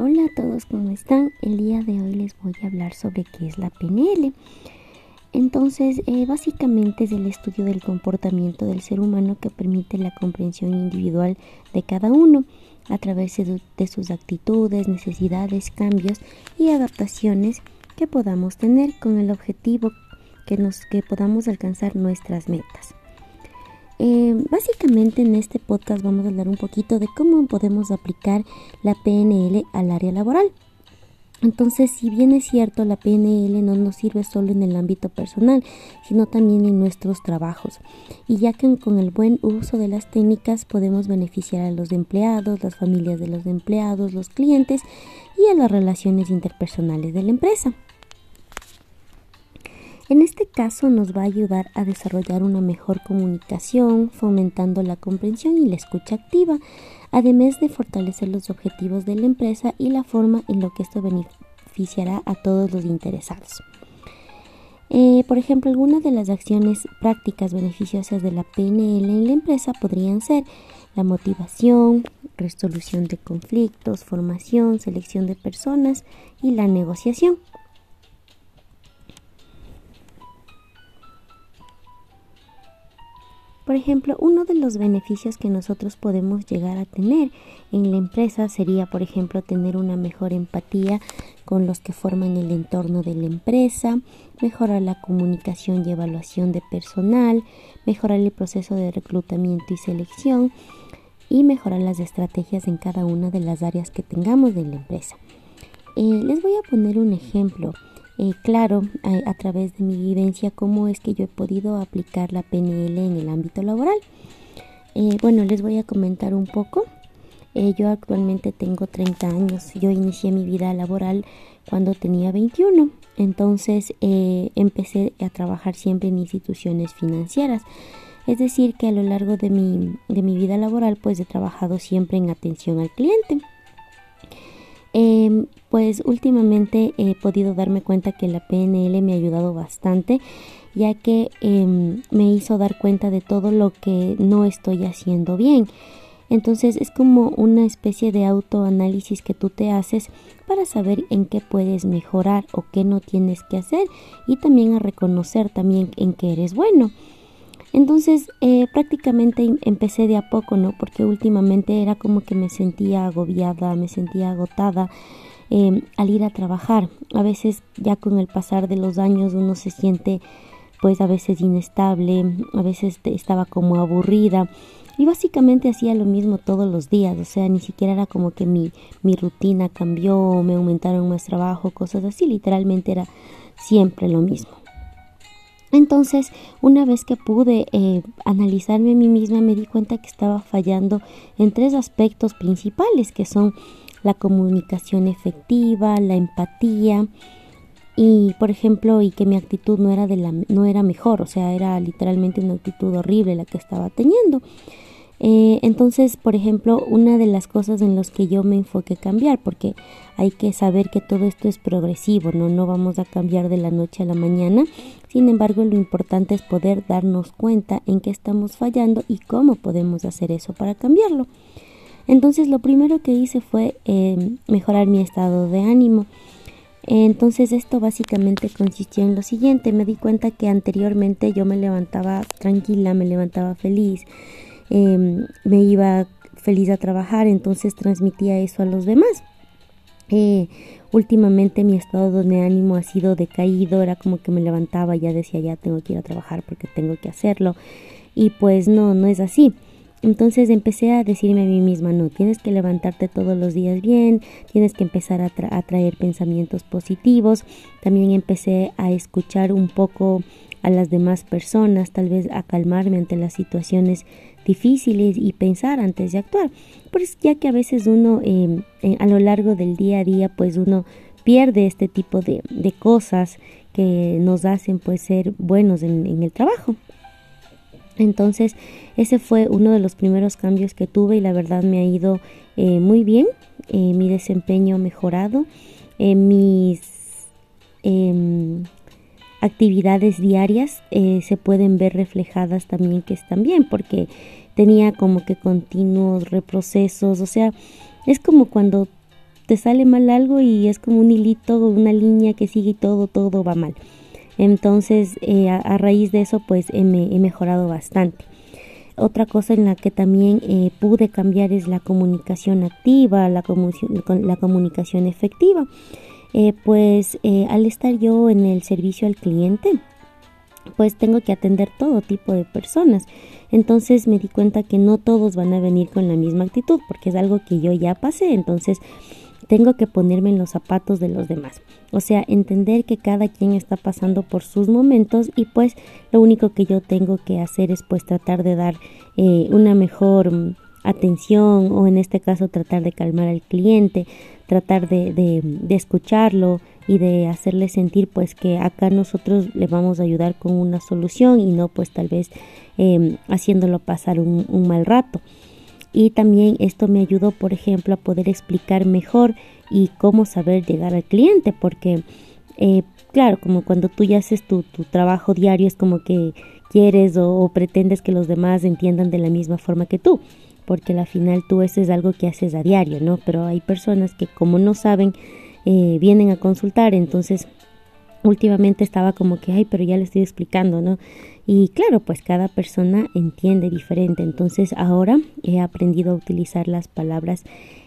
Hola a todos, ¿cómo están? El día de hoy les voy a hablar sobre qué es la PNL. Entonces, eh, básicamente es el estudio del comportamiento del ser humano que permite la comprensión individual de cada uno a través de, sus actitudes, necesidades, cambios y adaptaciones que podamos tener con el objetivo que, nos, que podamos alcanzar nuestras metas. Eh, básicamente en este podcast vamos a hablar un poquito de cómo podemos aplicar la PNL al área laboral. Entonces, si bien es cierto, la PNL no nos sirve solo en el ámbito personal, sino también en nuestros trabajos. Y ya que con el buen uso de las técnicas podemos beneficiar a los empleados, las familias de los empleados, los clientes y a las relaciones interpersonales de la empresa. En este caso nos va a ayudar a desarrollar una mejor comunicación, fomentando la comprensión y la escucha activa, además de fortalecer los objetivos de la empresa y la forma en lo que esto beneficiará a todos los interesados. Eh, por ejemplo, algunas de las acciones prácticas beneficiosas de la PNL en la empresa podrían ser la motivación, resolución de conflictos, formación, selección de personas y la negociación. Por ejemplo, uno de los beneficios que nosotros podemos llegar a tener en la empresa sería, por ejemplo, tener una mejor empatía con los que forman el entorno de la empresa, mejorar la comunicación y evaluación de personal, mejorar el proceso de reclutamiento y selección y mejorar las estrategias en cada una de las áreas que tengamos de la empresa. Eh, les voy a poner un ejemplo. Eh, claro a, través de mi vivencia cómo es que yo he podido aplicar la PNL en el ámbito laboral. Eh, bueno, les voy a comentar un poco. Eh, yo actualmente tengo 30 años. Yo inicié mi vida laboral cuando tenía 21. Entonces empecé a trabajar siempre en instituciones financieras. Es decir, que a lo largo de mi, de mi vida laboral pues he trabajado siempre en atención al cliente. Em, pues últimamente he podido darme cuenta que la PNL me ha ayudado bastante ya que em, me hizo dar cuenta de todo lo que no estoy haciendo bien. Entonces es como una especie de autoanálisis que tú te haces para saber en qué puedes mejorar o qué no tienes que hacer y también a reconocer también en qué eres bueno. Entonces eh, prácticamente em, empecé de a poco, ¿no? Porque últimamente era como que me sentía agobiada, me sentía agotada em, al ir a trabajar. A veces ya con el pasar de los años uno se siente pues a veces inestable, a veces estaba como aburrida y básicamente hacía lo mismo todos los días, o sea, ni siquiera era como que mi, mi rutina cambió, me aumentaron más trabajo, cosas así, literalmente era siempre lo mismo. Entonces, una vez que pude eh, analizarme a mí misma, me di cuenta que estaba fallando en tres aspectos principales, que son la comunicación efectiva, la empatía y, por ejemplo, y que mi actitud no era de la, no era mejor, o sea, era literalmente una actitud horrible la que estaba teniendo. Eh, entonces, por ejemplo, una de las cosas en las que yo me enfoqué cambiar, porque hay que saber que todo esto es progresivo, ¿no? No vamos a cambiar de la noche a la mañana. Sin embargo, lo importante es poder darnos cuenta en qué estamos fallando y cómo podemos hacer eso para cambiarlo. Entonces, lo primero que hice fue eh, mejorar mi estado de ánimo. Entonces esto básicamente consistió en lo siguiente, me di cuenta que anteriormente yo me levantaba tranquila, me levantaba feliz, Em, me iba feliz a trabajar, entonces transmitía eso a los demás. Eh, últimamente mi estado de ánimo ha sido decaído, era como que me levantaba y ya decía ya tengo que ir a trabajar porque tengo que hacerlo y pues no, no es así. Entonces empecé a decirme a mí misma, no, tienes que levantarte todos los días bien, tienes que empezar a, a traer pensamientos positivos. También empecé a escuchar un poco a las demás personas, tal vez a calmarme ante las situaciones difíciles y pensar antes de actuar. Pues ya que a veces uno em, a lo largo del día a día pues uno pierde este tipo de, cosas que nos hacen pues ser buenos en, el trabajo. Entonces ese fue uno de los primeros cambios que tuve y la verdad me ha ido eh, muy bien. Eh, mi desempeño ha mejorado. Eh, mis em, actividades diarias eh, se pueden ver reflejadas también que están bien porque tenía como que continuos reprocesos, o sea, es como cuando te sale mal algo y es como un hilito, una línea que sigue y todo, todo va mal. Entonces, eh, a, raíz de eso, pues he, mejorado bastante. Otra cosa en la que también eh, pude cambiar es la comunicación activa, la, la comunicación efectiva. Eh, pues al estar yo en el servicio al cliente, pues tengo que atender todo tipo de personas. Entonces me di cuenta que no todos van a venir con la misma actitud, porque es algo que yo ya pasé. Entonces tengo que ponerme en los zapatos de los demás. O sea, entender que cada quien está pasando por sus momentos y pues lo único que yo tengo que hacer es pues tratar de dar eh, una mejor mm, atención o en este caso tratar de calmar al cliente, tratar de, de, escucharlo y de hacerle sentir pues que acá nosotros le vamos a ayudar con una solución y no pues tal vez em, haciéndolo pasar un mal rato y también esto me ayudó, por ejemplo, a poder explicar mejor y cómo saber llegar al cliente, porque, eh, claro, como cuando tú ya haces tu, trabajo diario, es como que quieres o, pretendes que los demás entiendan de la misma forma que tú, porque al final tú eso es algo que haces a diario, ¿no? Pero hay personas que como no saben, eh, vienen a consultar, entonces últimamente estaba como que, ay, pero ya le estoy explicando, ¿no? Y claro, pues cada persona entiende diferente. Entonces ahora he aprendido a utilizar las palabras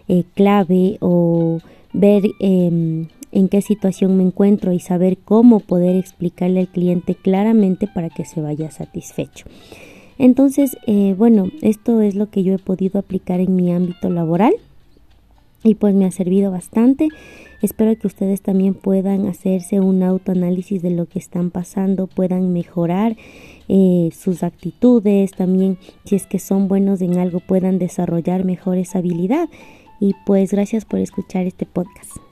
eh, clave o ver em, en qué situación me encuentro y saber cómo poder explicarle al cliente claramente para que se vaya satisfecho. Entonces, eh, bueno, esto es lo que yo he podido aplicar en mi ámbito laboral y pues me ha servido bastante. Espero que ustedes también puedan hacerse un autoanálisis de lo que están pasando, puedan mejorar eh, sus actitudes, también si es que son buenos en algo puedan desarrollar mejor esa habilidad. Y pues gracias por escuchar este podcast.